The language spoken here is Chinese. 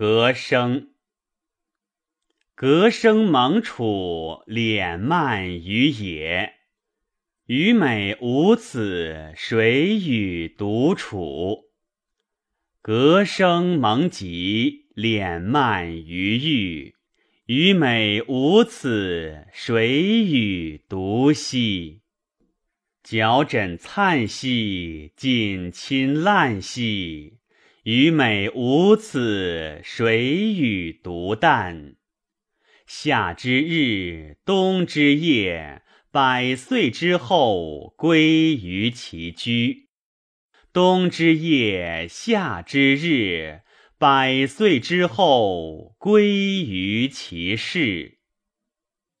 革生。革生蒙楚，敛漫于野。虞美无此，谁与独处？革生蒙疾，敛漫于狱。虞美无此，谁与独息？矫枕灿兮，锦衾烂兮。虞美无此，谁与独啖？夏之日，冬之夜，百岁之后，归于其居。冬之夜，夏之日，百岁之后，归于其室。